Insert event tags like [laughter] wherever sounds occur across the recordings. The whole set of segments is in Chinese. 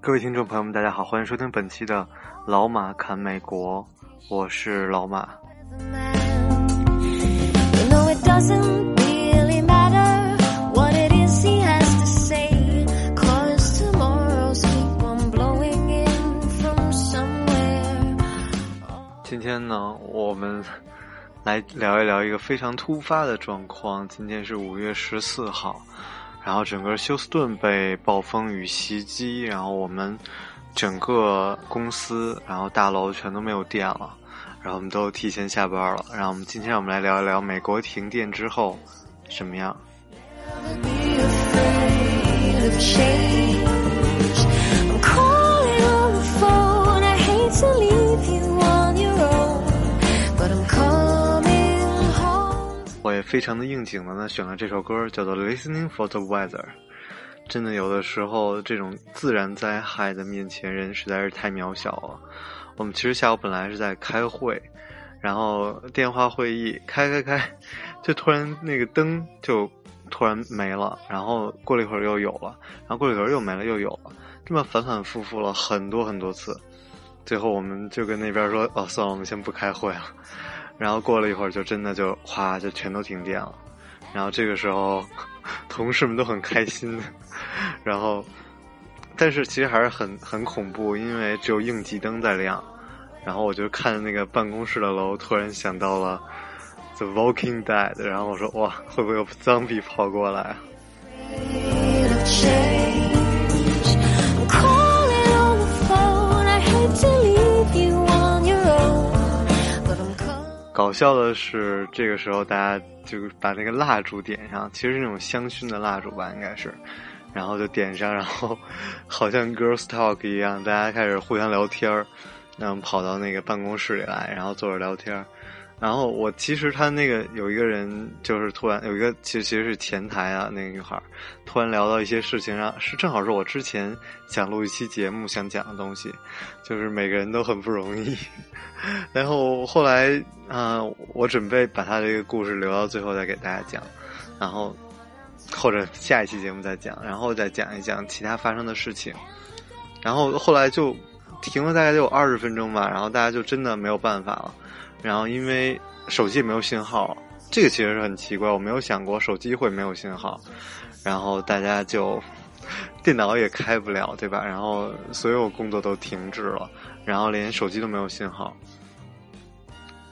各位听众朋友们，大家好，欢迎收听本期的《老马侃美国》，我是老马。今天呢，我们来聊一聊一个非常突发的状况。今天是五月十四号。然后整个休斯顿被暴风雨袭击，然后我们整个公司，然后大楼全都没有电了，然后我们都提前下班了。然后我们今天我们来聊一聊美国停电之后什么样。我也非常的应景的呢，选了这首歌，叫做《Listening for the Weather》。真的，有的时候这种自然灾害的面前，人实在是太渺小了。我们其实下午本来是在开会，然后电话会议开开开，就突然那个灯就突然没了，然后过了一会儿又有了，然后过了一会儿又没了又有了，这么反反复复了很多很多次。最后我们就跟那边说：“哦，算了，我们先不开会了。”然后过了一会儿，就真的就哗，就全都停电了。然后这个时候，[laughs] 同事们都很开心。[laughs] 然后，但是其实还是很很恐怖，因为只有应急灯在亮。然后我就看那个办公室的楼，突然想到了《The Walking Dead》。然后我说：“哇，会不会有脏笔跑过来？”搞笑的是，这个时候大家就把那个蜡烛点上，其实是那种香薰的蜡烛吧，应该是，然后就点上，然后好像 girls talk 一样，大家开始互相聊天儿，然后跑到那个办公室里来，然后坐着聊天儿。然后我其实他那个有一个人，就是突然有一个，其实其实是前台啊，那个女孩，突然聊到一些事情上，是正好是我之前想录一期节目想讲的东西，就是每个人都很不容易。[laughs] 然后后来啊，我准备把他这个故事留到最后再给大家讲，然后或者下一期节目再讲，然后再讲一讲其他发生的事情。然后后来就停了大概就有二十分钟吧，然后大家就真的没有办法了。然后因为手机也没有信号，这个其实是很奇怪，我没有想过手机会没有信号。然后大家就电脑也开不了，对吧？然后所有工作都停滞了，然后连手机都没有信号。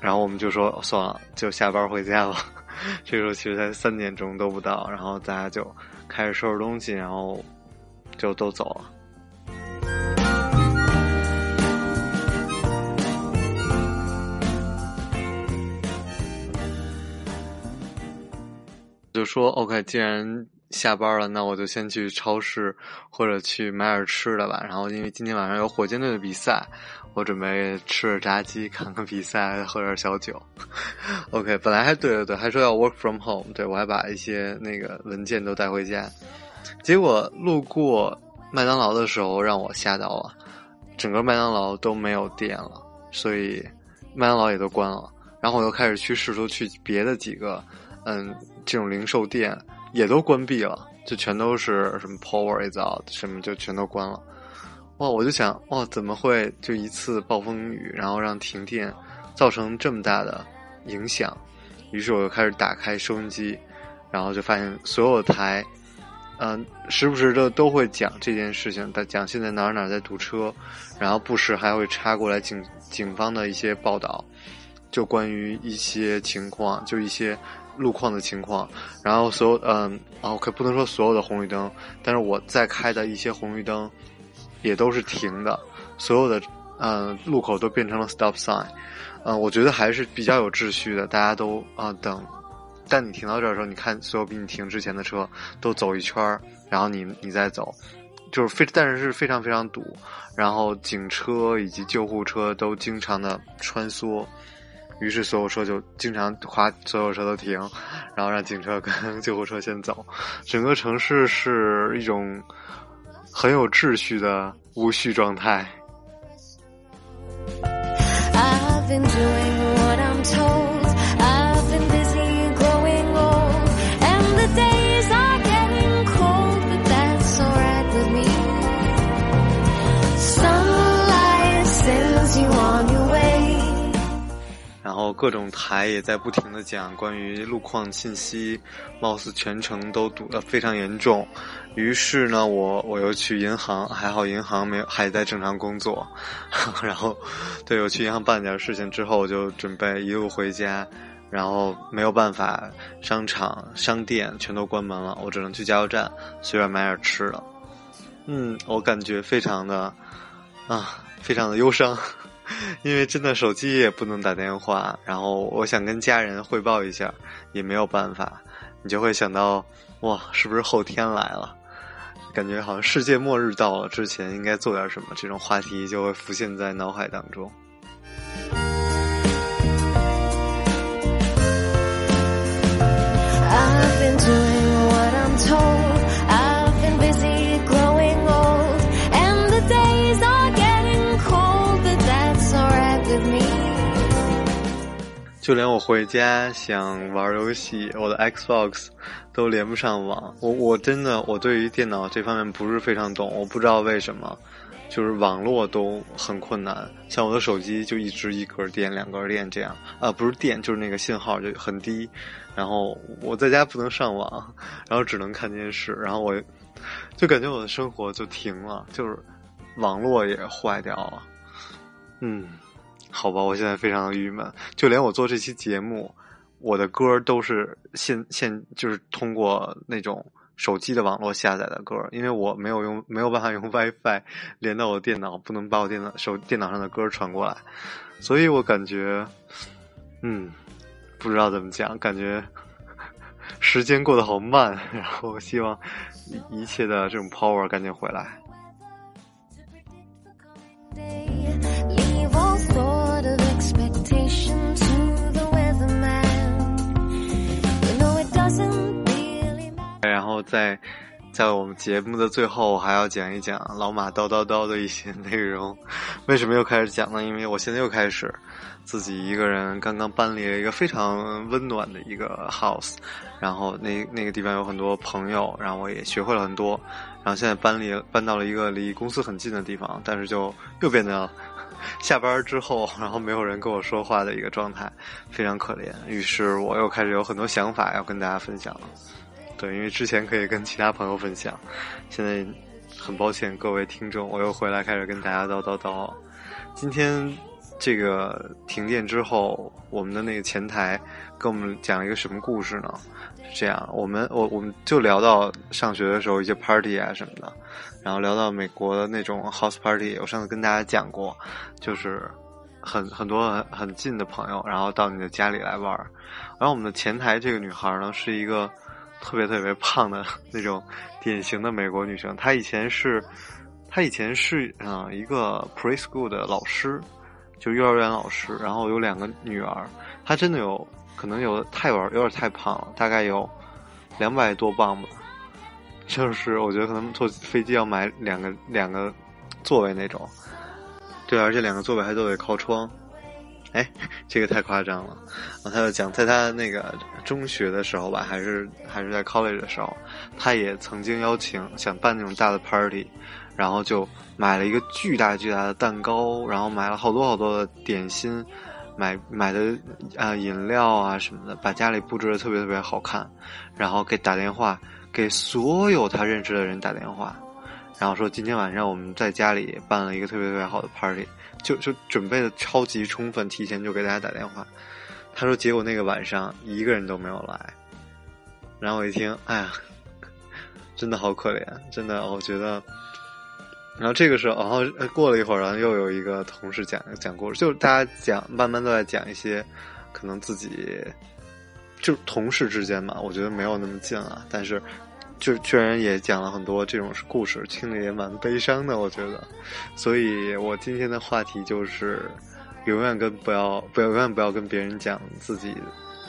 然后我们就说算了，就下班回家吧。[laughs] 这时候其实才三点钟都不到，然后大家就开始收拾东西，然后就都走了。就说 OK，既然下班了，那我就先去超市或者去买点吃的吧。然后因为今天晚上有火箭队的比赛，我准备吃点炸鸡，看看比赛，喝点小酒。OK，本来还对对对，还说要 work from home，对我还把一些那个文件都带回家。结果路过麦当劳的时候，让我吓到了，整个麦当劳都没有电了，所以麦当劳也都关了。然后我又开始去试图去别的几个。嗯，这种零售店也都关闭了，就全都是什么 Power is out，什么就全都关了。哇，我就想，哇，怎么会就一次暴风雨，然后让停电造成这么大的影响？于是我就开始打开收音机，然后就发现所有台，嗯，时不时的都会讲这件事情，讲现在哪儿哪儿在堵车，然后不时还会插过来警警方的一些报道，就关于一些情况，就一些。路况的情况，然后所有嗯，OK，不能说所有的红绿灯，但是我在开的一些红绿灯也都是停的，所有的嗯路口都变成了 stop sign，嗯，我觉得还是比较有秩序的，大家都啊等，但你停到这儿的时候，你看所有比你停之前的车都走一圈儿，然后你你再走，就是非但是是非常非常堵，然后警车以及救护车都经常的穿梭。于是所有车就经常划所有车都停，然后让警车跟 [laughs] 救护车先走。整个城市是一种很有秩序的无序状态。各种台也在不停的讲关于路况信息，貌似全程都堵得非常严重。于是呢，我我又去银行，还好银行没有还在正常工作。[laughs] 然后，对我去银行办点事情之后，我就准备一路回家。然后没有办法，商场、商店全都关门了，我只能去加油站随便买点吃的。嗯，我感觉非常的啊，非常的忧伤。[laughs] 因为真的手机也不能打电话，然后我想跟家人汇报一下，也没有办法，你就会想到，哇，是不是后天来了？感觉好像世界末日到了之前应该做点什么，这种话题就会浮现在脑海当中。就连我回家想玩游戏，我的 Xbox 都连不上网。我我真的我对于电脑这方面不是非常懂，我不知道为什么，就是网络都很困难。像我的手机就一直一格电、两格电这样，啊不是电就是那个信号就很低。然后我在家不能上网，然后只能看电视，然后我就感觉我的生活就停了，就是网络也坏掉了。嗯。好吧，我现在非常的郁闷，就连我做这期节目，我的歌都是现现就是通过那种手机的网络下载的歌，因为我没有用没有办法用 WiFi 连到我电脑，不能把我电脑手电脑上的歌传过来，所以我感觉，嗯，不知道怎么讲，感觉时间过得好慢，然后希望一切的这种 power 赶紧回来。在，在我们节目的最后，还要讲一讲老马叨叨叨的一些内容。为什么又开始讲呢？因为我现在又开始自己一个人，刚刚搬离了一个非常温暖的一个 house，然后那那个地方有很多朋友，然后我也学会了很多。然后现在搬离搬到了一个离公司很近的地方，但是就又变得下班之后，然后没有人跟我说话的一个状态，非常可怜。于是我又开始有很多想法要跟大家分享了。对，因为之前可以跟其他朋友分享，现在很抱歉各位听众，我又回来开始跟大家叨叨叨。今天这个停电之后，我们的那个前台跟我们讲了一个什么故事呢？是这样，我们我我们就聊到上学的时候一些 party 啊什么的，然后聊到美国的那种 house party，我上次跟大家讲过，就是很很多很很近的朋友，然后到你的家里来玩儿。然后我们的前台这个女孩呢，是一个。特别特别胖的那种典型的美国女生，她以前是，她以前是啊一个 preschool 的老师，就幼儿园老师，然后有两个女儿，她真的有可能有太有点太胖了，大概有两百多磅吧，就是我觉得可能坐飞机要买两个两个座位那种，对，而且两个座位还都得靠窗。哎，这个太夸张了。然后他就讲，在他那个中学的时候吧，还是还是在 college 的时候，他也曾经邀请想办那种大的 party，然后就买了一个巨大巨大的蛋糕，然后买了好多好多的点心，买买的啊饮料啊什么的，把家里布置的特别特别好看，然后给打电话给所有他认识的人打电话，然后说今天晚上我们在家里办了一个特别特别好的 party。就就准备的超级充分，提前就给大家打电话。他说，结果那个晚上一个人都没有来。然后我一听，哎呀，[laughs] 真的好可怜，真的，我觉得。然后这个时候，然后过了一会儿，然后又有一个同事讲讲故事，就是大家讲，慢慢都在讲一些可能自己就同事之间嘛，我觉得没有那么近了，但是。就居然也讲了很多这种故事，听着也蛮悲伤的，我觉得。所以我今天的话题就是，永远跟不要不要永远不要跟别人讲自己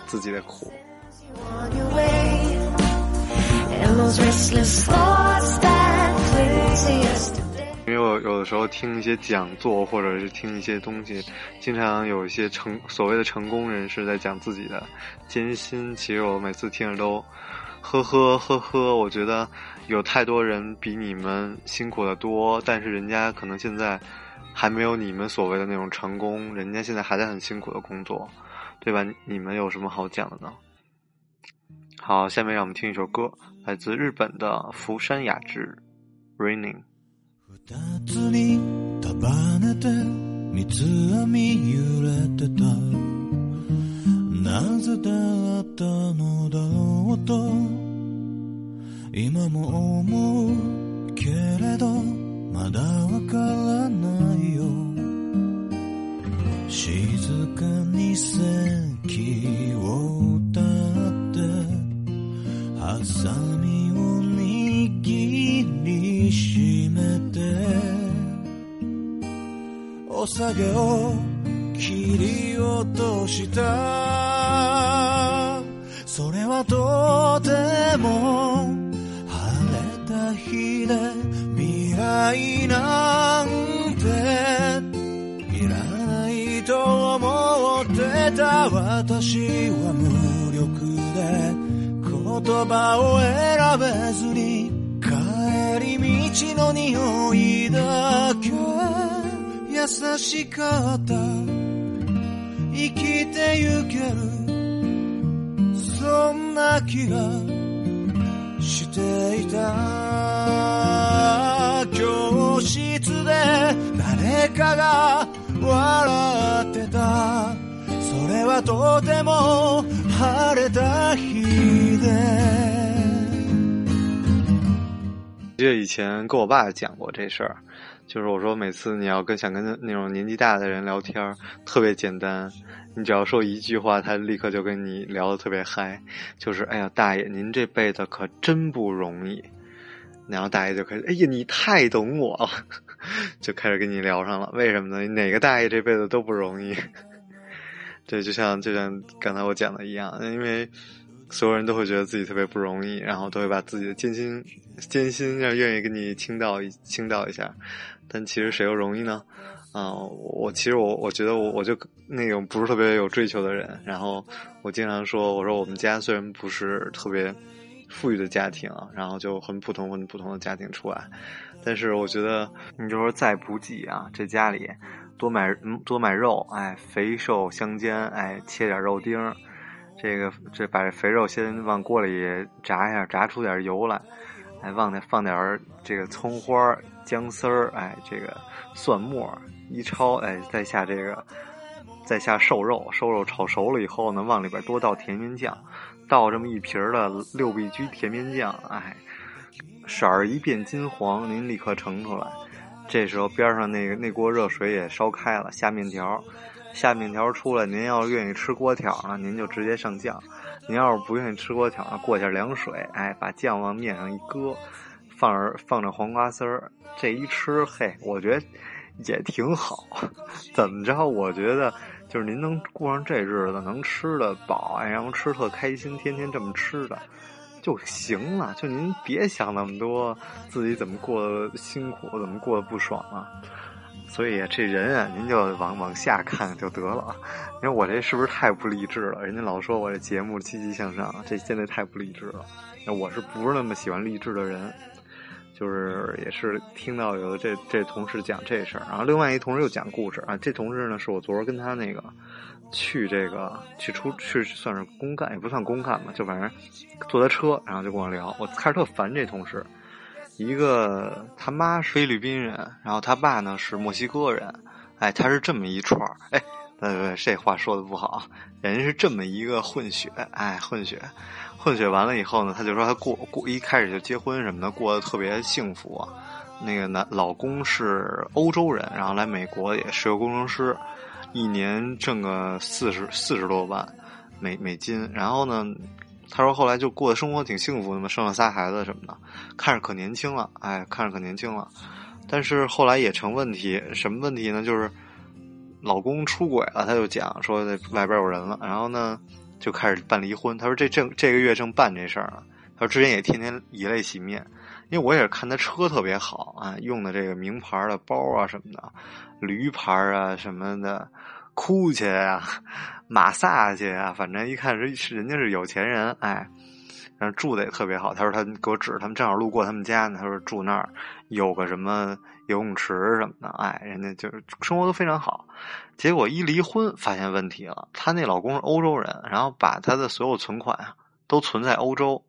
自己的苦。因为有有的时候听一些讲座，或者是听一些东西，经常有一些成所谓的成功人士在讲自己的艰辛。其实我每次听着都呵呵呵呵。我觉得有太多人比你们辛苦的多，但是人家可能现在还没有你们所谓的那种成功，人家现在还在很辛苦的工作，对吧？你们有什么好讲的呢？好，下面让我们听一首歌，来自日本的福山雅治，《Raining》。なぜだったのだろうと今も思うけれどまだわからないよ。静かに席を歌ってハサミを握りしめてお下げを切り落とした。それはとても晴れた日で未来なんていらないと思ってた私は無力で言葉を選べずに帰り道の匂いだけ優しかった。生きてゆけるそんな気がしていた教室で誰かが笑ってたそれはとても晴れた日で记得以前跟我爸讲过这事儿， 就是我说每次你要跟想跟那种年纪大的人聊天，特别简单，你只要说一句话，他立刻就跟你聊得特别嗨。就是哎呀，大爷，您这辈子可真不容易。然后大爷就开始，哎呀，你太懂我了，[laughs] 就开始跟你聊上了。为什么呢？哪个大爷这辈子都不容易。[laughs] 对，就像就像刚才我讲的一样，因为所有人都会觉得自己特别不容易，然后都会把自己的艰辛艰辛要愿意跟你倾倒倾倒一下。但其实谁又容易呢？啊、我其实我我觉得我我就那种不是特别有追求的人，然后我经常说，我说我们家虽然不是特别富裕的家庭，然后就很普通很普通的家庭出来，但是我觉得你就说再不济啊，这家里多买多买肉，哎，肥瘦相间，哎，切点肉丁，这个这把这肥肉先往锅里炸一下，炸出点油来，哎，往那放点儿这个葱花儿、姜丝儿，哎，这个蒜末一焯，哎，再下这个再下瘦肉，瘦肉炒熟了以后呢，往里边多倒甜面酱，倒这么一瓶儿的六必居甜面酱，哎，色儿一变金黄，您立刻盛出来。这时候边上那个那锅热水也烧开了，下面条，下面条出来，您要愿意吃锅条呢，您就直接上酱；您要是不愿意吃锅条，过下凉水，哎，把酱往面上一搁，放着放着黄瓜丝儿，这一吃，嘿，我觉得也挺好。[laughs] 怎么着？我觉得就是您能过上这日子，能吃得饱，哎，然后吃特开心，天天这么吃的。就行了，就您别想那么多，自己怎么过得辛苦，怎么过得不爽啊。所以这人啊，您就往往下看就得了。因为我这是不是太不励志了？人家老说我这节目积极向上，这现在太不励志了。那我是不是那么喜欢励志的人？就是也是听到有这这同事讲这事儿，然后另外一同事又讲故事啊。这同事呢，是我昨儿跟他那个去这个去出去算是公干，也不算公干吧，就反正坐他车，然后就跟我聊。我开始特烦这同事，一个他妈是菲律宾人，然后他爸呢是墨西哥人，哎，他是这么一串儿，哎，呃，这话说的不好，人家是这么一个混血，哎，混血。混血完了以后呢，他就说他过过一开始就结婚什么的，过得特别幸福、那个男老公是欧洲人，然后来美国也是个工程师，一年挣个四十四十多万美美金。然后呢，他说后来就过的生活挺幸福的嘛，生了仨孩子什么的，看着可年轻了，哎，看着可年轻了。但是后来也成问题，什么问题呢？就是老公出轨了，他就讲说在外边有人了，然后呢。就开始办离婚。他说这正这个月正办这事儿呢。他说之前也天天以泪洗面，因为我也是看他车特别好啊，用的这个名牌的包啊什么的，驴牌啊什么的，哭去啊，马萨去啊，反正一看人是人家是有钱人，哎。然后住的也特别好，他说他给我指，他们正好路过他们家呢。他说住那儿有个什么游泳池什么的，哎，人家就是生活都非常好。结果一离婚发现问题了，她那老公是欧洲人，然后把他的所有存款都存在欧洲。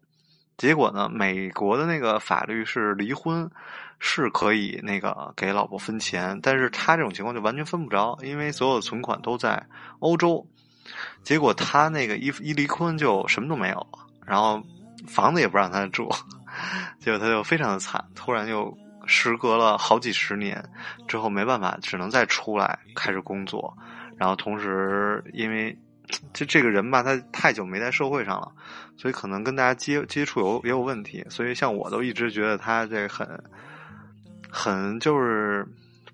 结果呢，美国的那个法律是离婚是可以那个给老婆分钱，但是他这种情况就完全分不着，因为所有的存款都在欧洲。结果他那个一一离婚就什么都没有，然后。房子也不让他住，[laughs] 结果他就非常的惨。突然又时隔了好几十年之后，没办法，只能再出来开始工作。然后同时，因为就这个人吧，他太久没在社会上了，所以可能跟大家接接触有也有问题。所以像我都一直觉得他这很很就是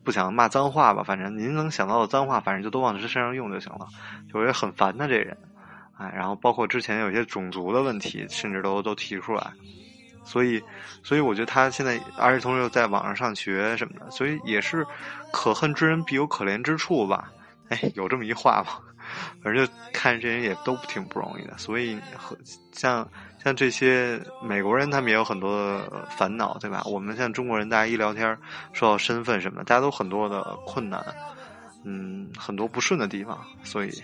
不想骂脏话吧，反正您能想到的脏话，反正就都往他身上用就行了。就也很烦他这人。哎，然后包括之前有些种族的问题，甚至都都提出来，所以，所以我觉得他现在，而且同时又在网上上学什么的，所以也是可恨之人必有可怜之处吧？哎，有这么一话吗？反正就看这人也都挺不容易的，所以和像像这些美国人，他们也有很多烦恼，对吧？我们像中国人，大家一聊天说到身份什么的，大家都很多的困难，嗯，很多不顺的地方，所以。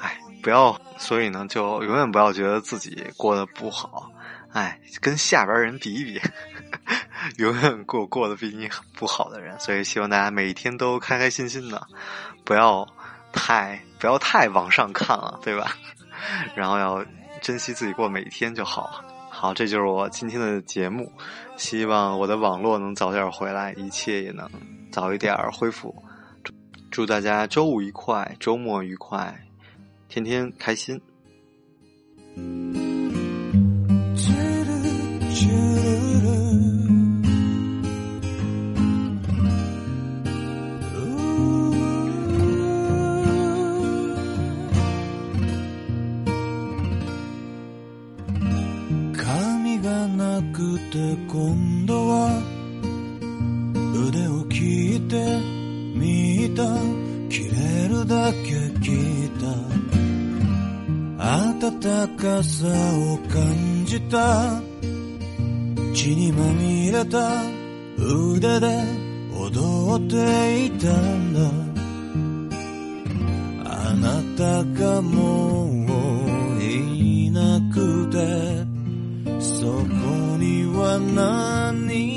哎，不要，所以呢，就永远不要觉得自己过得不好，哎，跟下边人比一比，[laughs] 永远过过得比你不好的人。所以希望大家每一天都开开心心的，不要太不要太往上看了，[laughs] 对吧？[laughs] 然后要珍惜自己过每一天就好。好，这就是我今天的节目，希望我的网络能早点回来，一切也能早一点恢复。祝大家周五愉快，周末愉快。天天开心。て今度は腕を切ってみた切れるだけ切った。暖かさを感じた。血にまみれた。腕で踊っていたんだ。あなたがもういなくて。そこには何